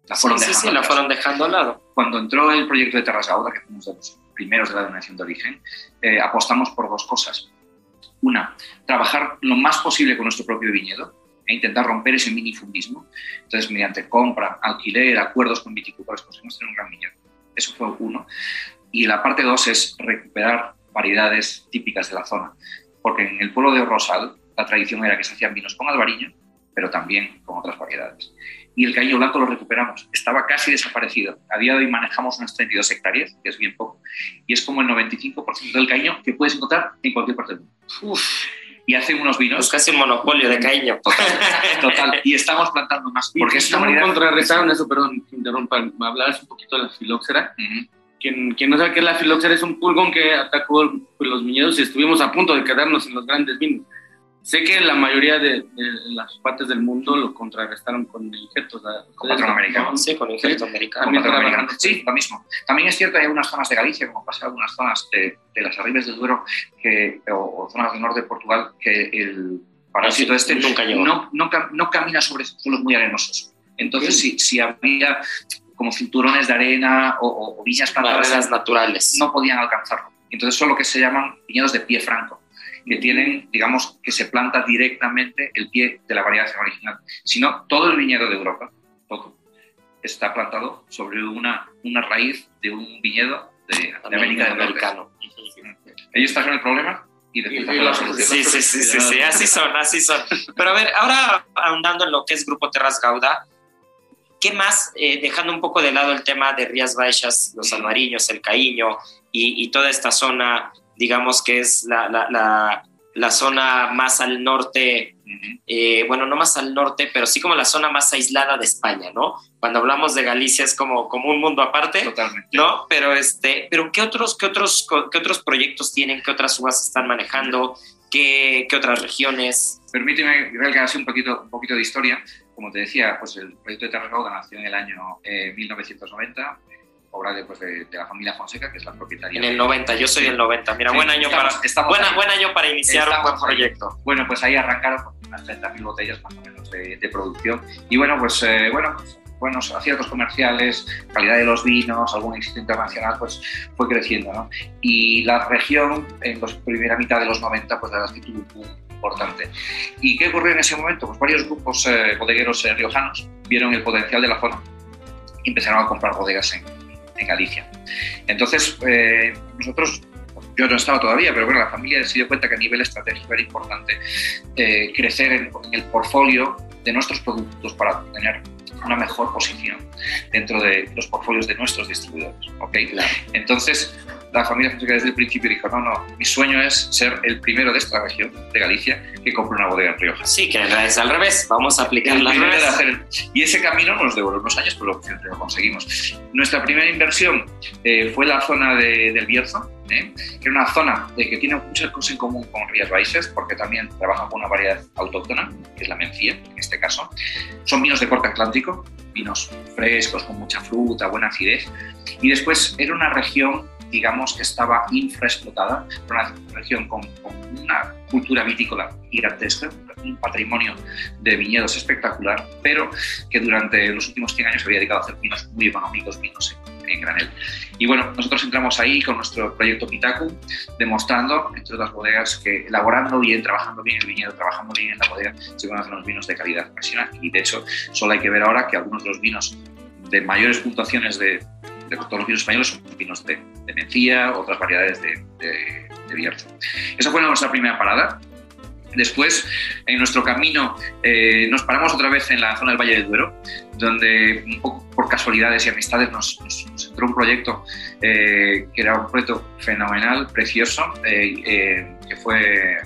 la Sí, fueron sí, sí, dejando la fueron dejando al lado. Cuando entró el proyecto de Terras Gauda, que fuimos de los primeros de la denominación de origen, eh, apostamos por dos cosas. Una, trabajar lo más posible con nuestro propio viñedo e intentar romper ese minifundismo. Entonces, mediante compra, alquiler, acuerdos con viticultores, conseguimos tener un gran viñedo. Eso fue uno. Y la parte dos es recuperar variedades típicas de la zona. Porque en el pueblo de Rosal, la tradición era que se hacían vinos con albariño, pero también con otras variedades. Y el caño blanco lo recuperamos. Estaba casi desaparecido. A día de hoy manejamos unas 32 hectáreas, que es bien poco, y es como el 95% del caño que puedes encontrar en cualquier parte del mundo. Uf, Y hacen unos es vinos casi un monopolio de caño. total. Y estamos plantando más, porque es una ¿Cómo variedad... contrarrestaron eso? Perdón, que interrumpa. Me hablabas un poquito de la filoxera. Ujú. Quien, quien no sabe qué es la filoxera es un pulgón que atacó pues, los viñedos y estuvimos a punto de quedarnos en los grandes vinos. Sé que la mayoría de, de las partes del mundo lo contrarrestaron con injertos. Con patrón americano. Sí, con injerto americano. Americano. Sí, lo mismo. También es cierto, hay algunas zonas de Galicia, como pasa en algunas zonas de, de las arribes del Duero que, o, o zonas del norte de Portugal, que el parásito este nunca llegó. no, no, cam- no camina sobre suelos muy arenosos. Entonces, si, si había como cinturones de arena o, o- o viñas plantadas, Barreras naturales. no podían alcanzarlo. Entonces son lo que se llaman viñedos de pie franco, que tienen, digamos, que se planta directamente el pie de la variedad original. Si no, todo el viñedo de Europa, todo, está plantado sobre una, una raíz de un viñedo de, de América del Norte. Ellos trajeron el problema y después Y- y la solución. Sí, sí, sí, sí, sí, así son, así son. Pero a ver, ahora ahondando en lo que es Grupo Terras Gauda, ¿qué más, eh, dejando un poco de lado el tema de Rías Baixas, los Almariños, el Caíño y, y toda esta zona, digamos que es la, la, la, la zona más al norte, eh, bueno, no más al norte, pero sí como la zona más aislada de España, ¿no? Cuando hablamos de Galicia es como, como un mundo aparte. Totalmente. ¿no? Pero este, pero ¿qué otros, qué otros, qué otros proyectos tienen? ¿Qué otras uvas están manejando? ¿Qué, qué otras regiones? Permíteme regalar así un poquito, un poquito de historia. Como te decía, pues el proyecto de Terra Gauda nació en el año eh, 1990, eh, obra de, pues, de, de la familia Fonseca, que es la propietaria. En el 90, yo soy del 90. Mira, Sí, buen año estamos- para estamos buena, ahí. buen año para iniciar un Estamos buen ahí. proyecto. Bueno, pues ahí arrancaron con unas 30.000 botellas más o menos de, de producción. Y bueno, pues eh, bueno, pues, buenos aciertos comerciales, calidad de los vinos, algún éxito internacional, pues fue creciendo, ¿no? Y la región, en la primera mitad de los 90, pues la verdad es que tuvo un importante. ¿Y qué ocurrió en ese momento? Pues varios grupos eh, bodegueros eh, riojanos vieron el potencial de la zona y empezaron a comprar bodegas en, en Galicia. Entonces, eh, nosotros, yo no estaba todavía, pero bueno, la familia se dio cuenta que a nivel estratégico era importante eh, crecer en, en el portfolio de nuestros productos para tener una mejor posición dentro de los portfolios de nuestros distribuidores. ¿ok? Entonces, la familia Fonseca desde el principio dijo, no, no, mi sueño es ser el primero de esta región, de Galicia, que compre una bodega en Rioja. Sí, que es al revés. Vamos a aplicar de revés. hacer Y ese camino nos devoró unos años, pero lo, lo conseguimos. Nuestra primera inversión eh, fue la zona de- del Bierzo, ¿eh? era una zona de que tiene muchas cosas en común con Rías Baixas, porque también trabajan con una variedad autóctona, que es la mencía, en este caso. Son vinos de corte atlántico, vinos frescos, con mucha fruta, buena acidez. Y después era una región, digamos, que estaba infraexplotada, una región con, con una cultura vitícola gigantesca, un patrimonio de viñedos espectacular, pero que durante los últimos 100 años se había dedicado a hacer vinos muy económicos, vinos en, en granel. Y bueno, nosotros entramos ahí con nuestro proyecto Pitacu, demostrando, entre otras bodegas, que elaborando bien, trabajando bien el viñedo, trabajando bien en la bodega, se pueden hacer unos vinos de calidad impresionante. Y de hecho, solo hay que ver ahora que algunos de los vinos de mayores puntuaciones de, de todos los vinos españoles son vinos de, de mencía, otras variedades de, de, de Bierzo. Esa fue nuestra primera parada. Después, en nuestro camino, eh, nos paramos otra vez en la zona del Valle del Duero, donde un poco por casualidades y amistades nos, nos- nos entró un proyecto eh, que era un proyecto fenomenal, precioso, eh, eh, que fue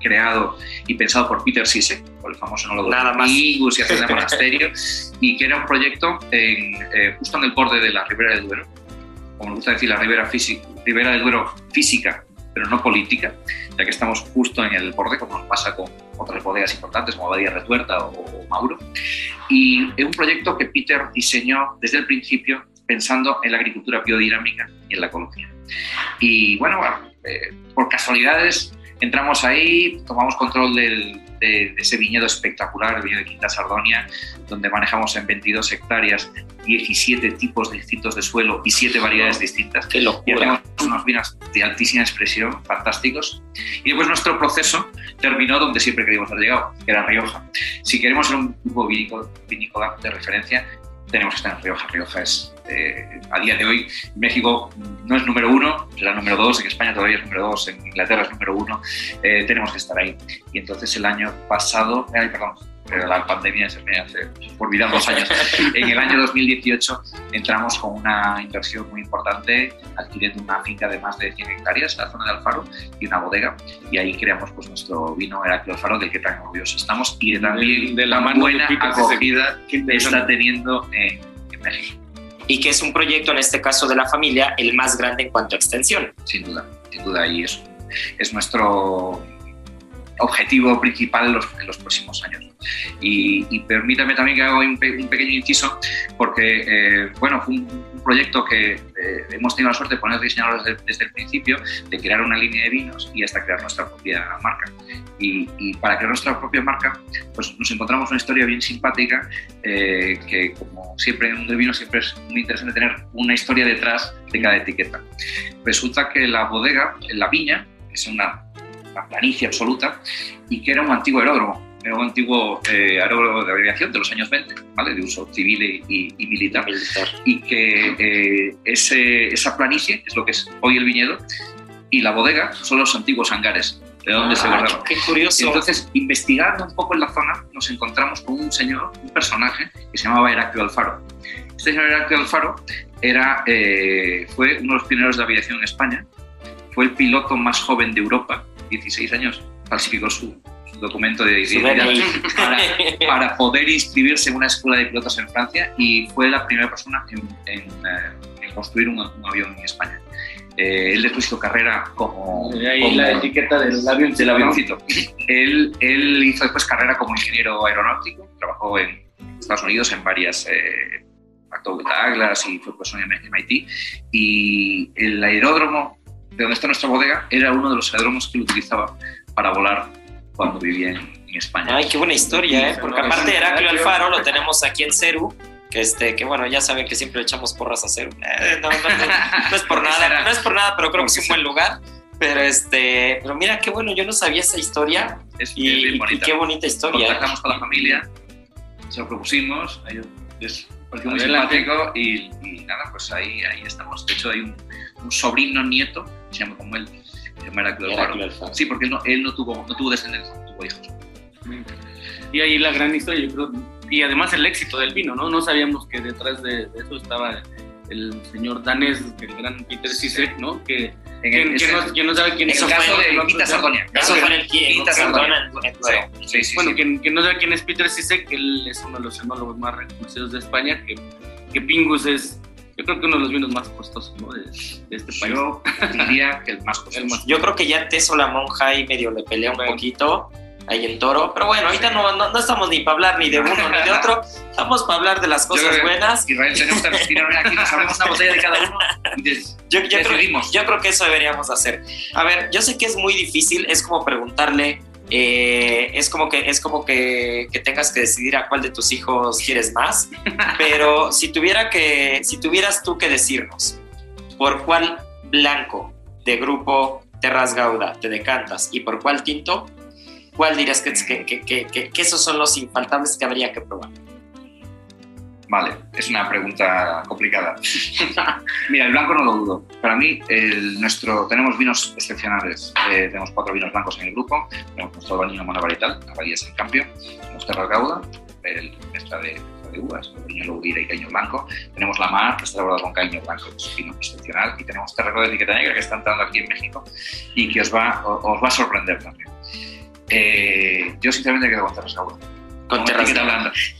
creado y pensado por Peter Sisek, por el famoso enólogo Nada de más. Ingus y Hacienda Monasterio, y que era un proyecto en, eh, justo en el borde de la Ribera del Duero, como me gusta decir, la Ribera, física, Ribera del Duero física pero no política, ya que estamos justo en el borde, como nos pasa con otras bodegas importantes como Badía Retuerta o, Mauro. Y es un proyecto que Peter diseñó desde el principio pensando en la agricultura biodinámica y en la ecología. Y bueno, eh, por casualidades entramos ahí, tomamos control del, de, ese viñedo espectacular, el viñedo de Quinta Sardonia, donde manejamos en 22 hectáreas 17 tipos distintos de suelo y 7 variedades distintas. ¡Qué locura! Y tenemos unos vinos de altísima expresión, fantásticos. Y después nuestro proceso terminó donde siempre queríamos haber llegado, que era Rioja. Si queremos ser un grupo vinícola de referencia, tenemos que estar en Rioja. Rioja es, eh, a día de hoy, México no es número uno, será número dos, en España todavía es número dos, en Inglaterra es número uno, eh, tenemos que estar ahí. Y entonces el año pasado, perdón, pero la pandemia se me hace olvidar dos años. En el año 2018 entramos con una inversión muy importante, adquiriendo una finca de más de 100 hectáreas en la zona de Alfaro y una bodega. Y ahí creamos pues, nuestro vino Heraclio Alfaro, del que tan orgullosos estamos y también de la buena acogida que está teniendo en, en México. Y que es un proyecto, en este caso de la familia, el más grande en cuanto a extensión. Sin duda, sin duda, y es, es nuestro objetivo principal en los, en los próximos años. Y, permítame también que haga un, pequeño inciso, porque eh, bueno, fue un, proyecto que eh, hemos tenido la suerte de poner diseñado desde, el principio, de crear una línea de vinos y hasta crear nuestra propia marca. Y, para crear nuestra propia marca, pues nos encontramos una historia bien simpática, eh, que como siempre en un de vino siempre es muy interesante tener una historia detrás de cada etiqueta. Resulta que la bodega, la viña, es una, una planicie absoluta y que era un antiguo aeródromo era un antiguo eh, aeródromo de aviación de los años 20, ¿vale? de uso civil y, militar, y que eh, ese, esa planicie es lo que es hoy el viñedo y la bodega son los antiguos hangares de donde se ah, guardaba. Qué curioso. Entonces, investigando un poco en la zona, nos encontramos con un señor, un personaje que se llamaba Heraclio Alfaro. Este señor Heraclio Alfaro era, eh, fue uno de los pioneros de aviación en España, fue el piloto más joven de Europa, 16 años, falsificó su, documento de identidad para, para, poder inscribirse en una escuela de pilotos en Francia y fue la primera persona en, en, eh, construir un, avión en España. Eh, él después hizo carrera como... ahí la etiqueta del, avión, del avioncito. él, él hizo después carrera como ingeniero aeronáutico, trabajó en Estados Unidos en varias... Eh, Douglas y fue profesor en MIT. Y el aeródromo de donde está nuestra bodega era uno de los aeródromos que él utilizaba para volar cuando vivía en, España. Ay, qué buena historia, ¿eh? Porque aparte de Heraclio Alfaro lo tenemos aquí en Ceru, que este, que bueno, ya saben que siempre echamos porras a Ceru. Eh, no, es por nada, no es por nada, pero creo que es un buen lugar. Pero este, pero mira qué bueno, yo no sabía esa historia. Es y, qué bonita historia. Contactamos con la familia, se lo propusimos, es muy simpático y, nada, pues ahí, ahí estamos. De hecho, hay un, un sobrino nieto, se llama como él, Sí, porque él no, él no, tuvo, no tuvo descendencia, no tuvo hijos. Y ahí la gran historia, yo creo, y además el éxito del vino, ¿no? No sabíamos que detrás de, eso estaba el señor danés, el gran Peter Sisek, ¿no? Que, que, que, no, sabe quién es. el caso de Quinta Sardonia. Eso fue el Sardonia. Sí, sí, bueno, que, no sabe quién es Peter Sisek, él es uno de los enólogos más reconocidos de España, que, que Pingus es yo creo que uno de los vinos más costosos ¿no? de, este país. Yo diría que el más costoso. Yo creo que ya Teso la monja y medio le pelea un poquito ahí en Toro. Pero bueno, ahorita no, no, estamos ni para hablar ni de uno ni de otro. Estamos para hablar de las cosas buenas. Israel, tenemos que respirar aquí, nos abrimos una botella de cada uno y yo, yo, creo, yo creo que eso deberíamos hacer. A ver, yo sé que es muy difícil, es como preguntarle eh, es como, que, es como que, tengas que decidir a cuál de tus hijos quieres más, pero si, tuviera que, si tuvieras tú que decirnos por cuál blanco de grupo Terras Gauda te decantas y por cuál tinto, ¿cuál dirías que, que esos son los infaltables que habría que probar? Vale, es una pregunta complicada. Mira, el blanco no lo dudo. Para mí, el, nuestro, tenemos vinos excepcionales. Eh, tenemos cuatro vinos blancos en el grupo. Tenemos nuestro baño monovarietal, Abadías en cambio. Tenemos Terra Gauda, el mezcla de, de uvas, Viño Loudira y Caño Blanco. Tenemos La Mar, que está elaborado con Caño Blanco, que es un vino excepcional. Y tenemos Terra de etiqueta negra, que está entrando aquí en México y que os va, os va a sorprender también. Eh, yo, sinceramente, quedo con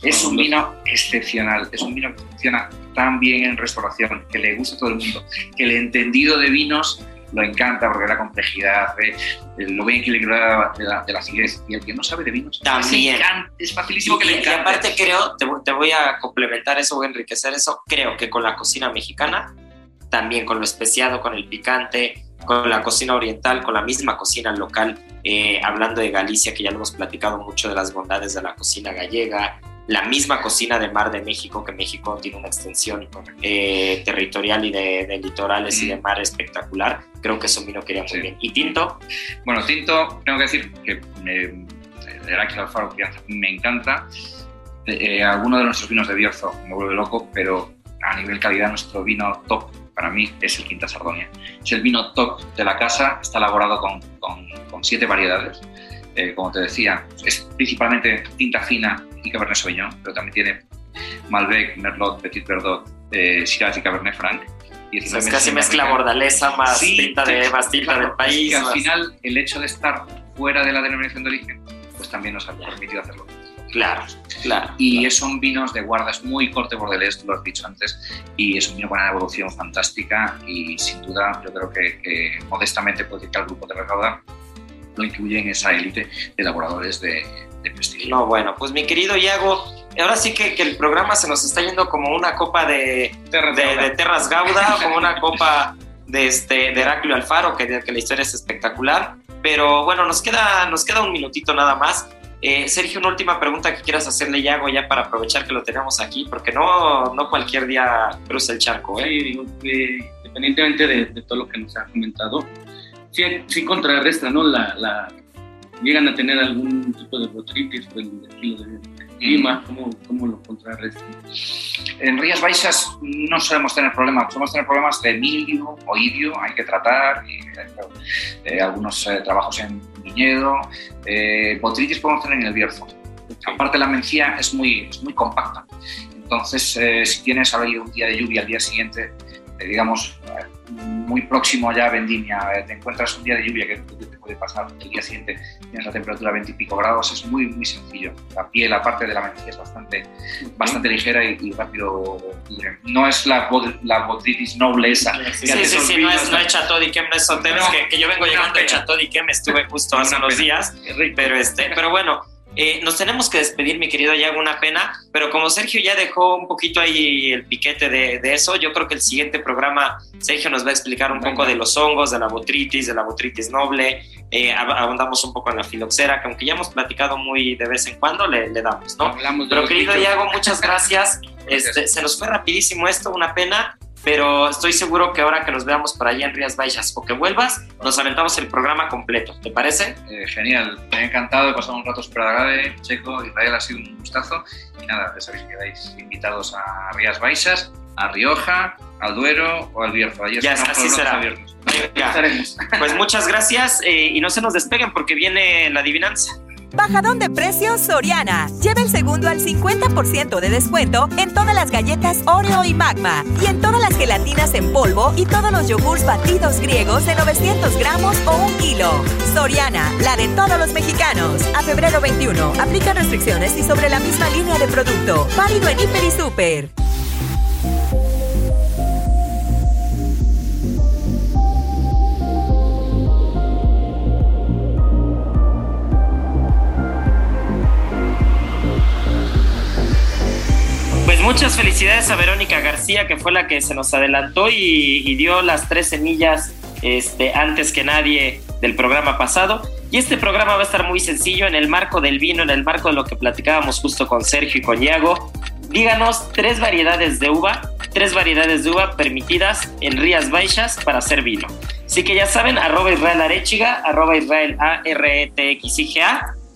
Es un vino excepcional, es un vino que funciona tan bien en restauración, que le gusta a todo el mundo, que el entendido de vinos lo encanta porque la complejidad, eh, lo bien equilibrada de la, de la acidez. Y el que no sabe de vinos También. es, es facilísimo que Y, le y encante. aparte creo, te voy a complementar eso, voy a enriquecer eso, creo que con la cocina mexicana, también con lo especiado, con el picante, con la cocina oriental, con la misma cocina local, eh, hablando de Galicia, que ya lo hemos platicado mucho de las bondades de la cocina gallega, la misma cocina de mar de México, que México tiene una extensión eh, territorial y de, de litorales y de mar espectacular, creo que eso vino quería muy Sí. bien. ¿Y Tinto? Bueno, tinto, tengo que decir que eh, el Alfaro Crianza me encanta. Eh, eh, alguno de nuestros vinos de Bierzo me vuelve loco, pero a nivel calidad nuestro vino top para mí es el Quinta Sardonia. Es el vino top de la casa, está elaborado con, con- con siete variedades. Eh, como te decía, es principalmente tinta fina y Cabernet Sauvignon, pero también tiene Malbec, Merlot, Petit Verdot, eh, Syrah y Cabernet Franc. Y O sea, es casi mezcla bordalesa más Sí, tinta, de, más tinta claro, del país. Que al más- final el hecho de estar fuera de la denominación de origen, pues también nos ha permitido hacerlo. Claro, claro. Y claro. son vinos de guardas muy corte bordelés, tú lo has dicho antes, y es un vino con una evolución fantástica y sin duda yo creo que, que modestamente puedo decir que al grupo de Recauda lo incluye en esa élite de elaboradores de, de prestigio. No, bueno, pues mi querido Iago, ahora sí que, que el programa se nos está yendo como una copa de, Terras de, Gauda. de Terras Gauda, como una copa de, este, de Heraclio Alfaro, que, que la historia es espectacular. Pero bueno, nos queda, nos queda un minutito nada más. Eh, Sergio, una última pregunta que quieras hacerle a Iago ya para aprovechar que lo tenemos aquí, porque no, no cualquier día cruza el charco, ¿eh? Sí, digo que independientemente de, de todo lo que nos ha comentado, sí, sí contrarresta, ¿no? La, la, llegan a tener algún tipo de botritis por el estilo de clima, ¿cómo, cómo lo contrarrestan? En Rías Baixas no solemos tener problemas, solemos tener problemas de mildio, oidio, hay que tratar, y, eh, algunos eh, trabajos en viñedo, eh, botritis podemos tener en el Bierzo. Aparte la mencía es muy, es muy compacta, entonces eh, si tienes ahora un día de lluvia al día siguiente, eh, digamos, muy próximo ya a vendimia, eh, te encuentras un día de lluvia que, te puede pasar, el día siguiente tienes la temperatura a 20 y pico grados, es muy, muy sencillo. La piel, aparte de la mencía, es bastante, bastante ligera y, y rápido. pudre. No es la, la botritis noble esa. Sí, sí, sí, sí, no es, no es Chateau d'Yquem, no es Sauternes, No, que, que yo vengo llegando de. Chateau d'Yquem, estuve justo hace unos pena. días, pero, este, pero bueno, eh, nos tenemos que despedir, mi querido Yago, una pena, pero como Sergio ya dejó un poquito ahí el piquete de, de eso, yo creo que el siguiente programa, Sergio nos va a explicar un poco de los hongos, de la botritis, de la botritis noble, eh, ab- abundamos un poco en la filoxera, que aunque ya hemos platicado muy de vez en cuando, le, le damos, ¿no? Hablamos Pero querido. Iago, muchas gracias. Este, se nos fue rapidísimo esto, una pena, pero estoy seguro que ahora que nos veamos por allá en Rías Baixas o que vuelvas, nos aventamos el programa completo. ¿Te parece? Eh, genial, me ha encantado, he pasado un rato súper agradable, Checo, Israel ha sido un gustazo y nada, ya sabéis que quedáis invitados a Rías Baixas, a Rioja, al Duero o al Bierzo. Ya así los será. abiertos. Pues muchas gracias eh, y no se nos despeguen porque viene la adivinanza. Bajadón de precios Soriana. Lleva el segundo al 50% de descuento en todas las galletas Oreo y Magma. Y en todas las gelatinas en polvo y todos los yogurts batidos griegos de 900 gramos o un kilo. Soriana, la de todos los mexicanos. A febrero 21. Aplica restricciones y sobre la misma línea de producto. Válido en Hiper y Super. Pues muchas felicidades a Verónica García, que fue la que se nos adelantó y, y dio las tres semillas este, antes que nadie del programa pasado. Y este programa va a estar muy sencillo en el marco del vino, en el marco de lo que platicábamos justo con Sergio y con Iago. Díganos tres variedades de uva, tres variedades de uva permitidas en Rías Baixas para hacer vino. Así que ya saben, arroba Israel Arechiga, arroba Israel A E.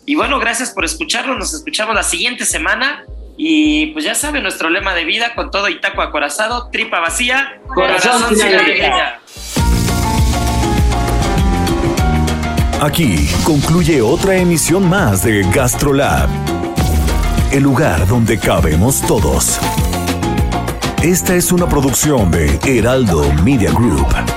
Y bueno, gracias por escucharnos. Nos escuchamos la siguiente semana. Y pues ya saben, nuestro lema de vida con todo y taco acorazado, tripa vacía, Corazón sin alegría. Aquí concluye otra emisión más de GastroLab, el lugar donde cabemos todos. Esta es una producción de Heraldo Media Group.